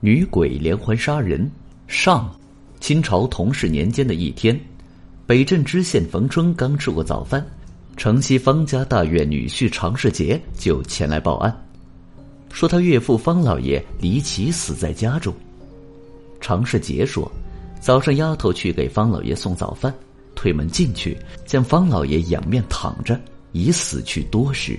女鬼连环杀人上。清朝同治年间的一天，北镇知县冯春刚吃过早饭，城西方家大院女婿常世杰就前来报案，说他岳父方老爷离奇死在家中。常世杰说，早上丫头去给方老爷送早饭，推门进去，见方老爷仰面躺着，已死去多时。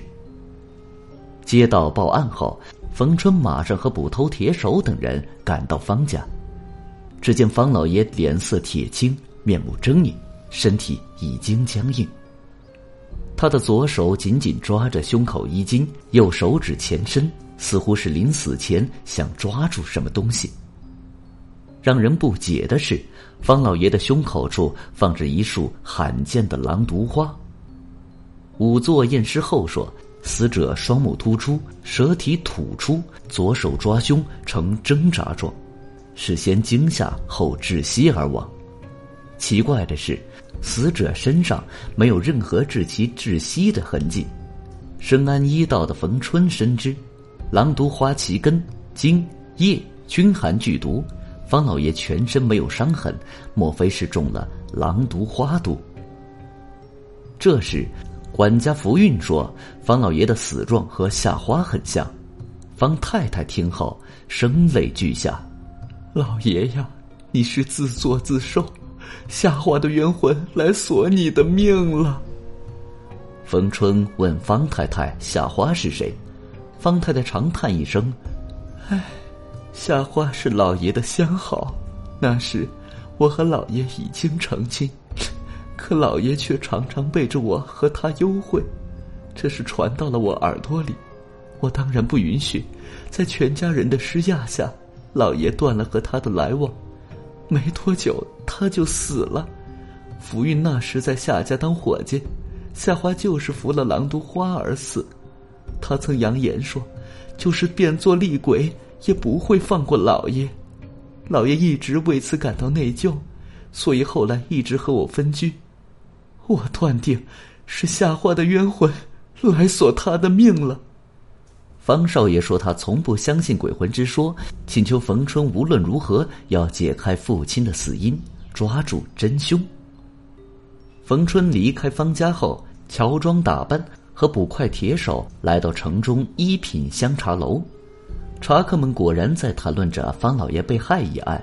接到报案后。冯春马上和捕头铁手等人赶到方家，只见方老爷脸色铁青，面目狰狞，身体已经僵硬。他的左手紧紧抓着胸口衣襟，右手指前伸，似乎是临死前想抓住什么东西。让人不解的是，方老爷的胸口处放着一束罕见的狼毒花。仵作验尸后说。死者双目突出，舌体吐出，左手抓胸呈挣扎状，是先惊吓后窒息而亡。奇怪的是，死者身上没有任何致其窒息的痕迹。深谙医道的冯春深知，狼毒花其根、茎、叶均含剧毒，方老爷全身没有伤痕，莫非是中了狼毒花毒？这时。管家福运说：“方老爷的死状和夏花很像。”方太太听后声泪俱下：“老爷呀，你是自作自受，夏花的冤魂来索你的命了。”冯春问方太太：“夏花是谁？”方太太长叹一声：“唉，夏花是老爷的相好，那时我和老爷已经成亲。”可老爷却常常背着我和他幽会，这事传到了我耳朵里，我当然不允许。在全家人的施压下，老爷断了和他的来往。没多久，他就死了。福运那时在夏家当伙计，夏花就是服了狼毒花而死。他曾扬言说，就是变作厉鬼，也不会放过老爷。老爷一直为此感到内疚，所以后来一直和我分居。我断定，是夏花的冤魂来索他的命了。方少爷说他从不相信鬼魂之说，请求冯春无论如何要解开父亲的死因，抓住真凶。冯春离开方家后，乔装打扮，和捕快铁手来到城中一品香茶楼。茶客们果然在谈论着方老爷被害一案，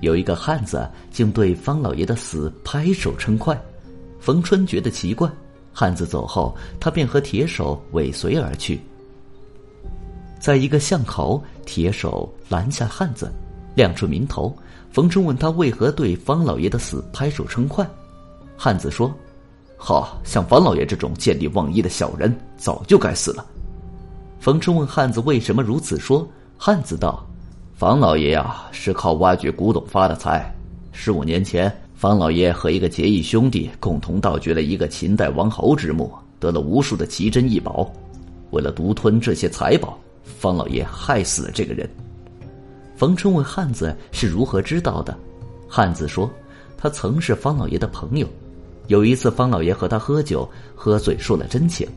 有一个汉子竟对方老爷的死拍手称快。冯春觉得奇怪，汉子走后，他便和铁手尾随而去。在一个巷口，铁手拦下汉子，亮出名头。冯春问他为何对方老爷的死拍手称快，汉子说：“好像方老爷这种见利忘义的小人，早就该死了。”冯春问汉子为什么如此说，汉子道：“方老爷呀，是靠挖掘古董发的财。十五年前。”方老爷和一个结义兄弟共同盗掘了一个秦代王侯之墓，得了无数的奇珍异宝。为了独吞这些财宝，方老爷害死了这个人。冯春问汉子是如何知道的，汉子说，他曾是方老爷的朋友。有一次，方老爷和他喝酒，喝醉说了真情。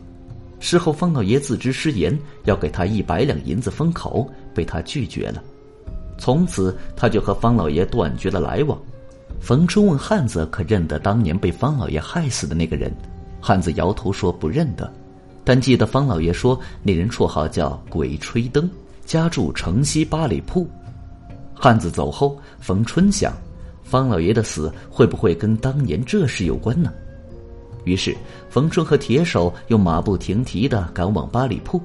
事后，方老爷自知失言，要给他一百两银子封口，被他拒绝了。从此，他就和方老爷断绝了来往。冯春问汉子：“可认得当年被方老爷害死的那个人？”汉子摇头说：“不认得，但记得方老爷说那人绰号叫鬼吹灯，家住城西八里铺。”汉子走后，冯春想：方老爷的死会不会跟当年这事有关呢？于是，冯春和铁手又马不停蹄的赶往八里铺。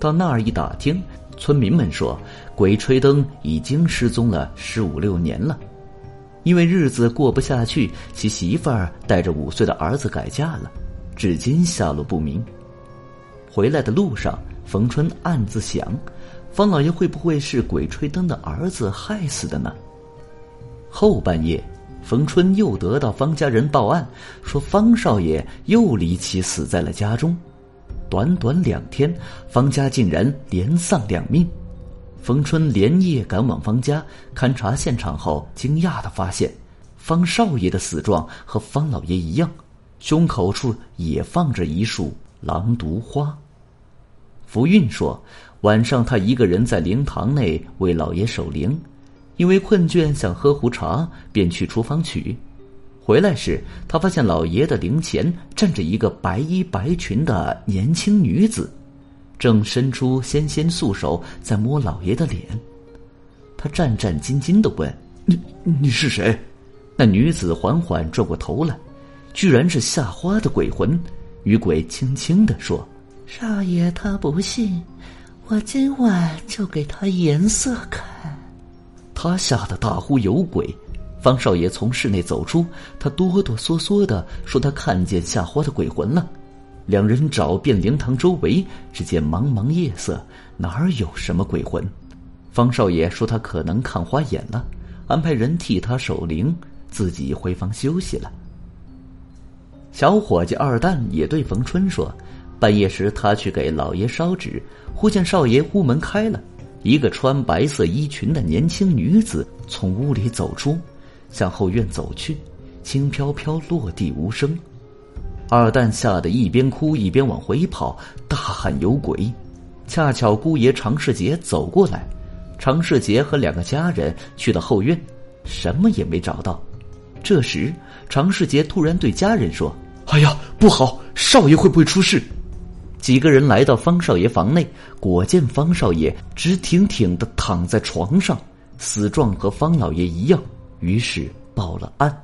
到那儿一打听，村民们说，鬼吹灯已经失踪了十五六年了。因为日子过不下去，其媳妇儿带着五岁的儿子改嫁了，至今下落不明。回来的路上，冯春暗自想：方老爷会不会是鬼吹灯的儿子害死的呢？后半夜，冯春又得到方家人报案，说方少爷又离奇死在了家中。短短两天，方家竟然连丧两命。冯春连夜赶往方家勘察现场后，惊讶的发现，方少爷的死状和方老爷一样，胸口处也放着一束狼毒花。福运说：“晚上，他一个人在灵堂内为老爷守灵，因为困倦想喝壶茶，便去厨房取。回来时，他发现老爷的灵前站着一个白衣白裙的年轻女子，正伸出纤纤素手在摸老爷的脸。他战战兢兢的问：“你你是谁？”那女子缓缓转过头来，居然是夏花的鬼魂。女鬼轻轻的说：“少爷，他不信，我今晚就给他颜色看。”他吓得大呼有鬼。方少爷从室内走出，他哆哆嗦嗦的说：“他看见夏花的鬼魂了。”两人找遍灵堂周围，只见茫茫夜色，哪儿有什么鬼魂？方少爷说：“他可能看花眼了，安排人替他守灵，自己回房休息了。”小伙计二蛋也对冯春说：“半夜时，他去给老爷烧纸，忽见少爷屋门开了，一个穿白色衣裙的年轻女子从屋里走出。”向后院走去，轻飘飘落地无声。二蛋吓得一边哭一边往回跑，大喊有鬼。恰巧姑爷常世杰走过来，常世杰和两个家人去了后院，什么也没找到。这时，常世杰突然对家人说：“哎呀，不好，少爷会不会出事？”几个人来到方少爷房内，果见方少爷直挺挺的躺在床上，死状和方老爷一样。于是报了案。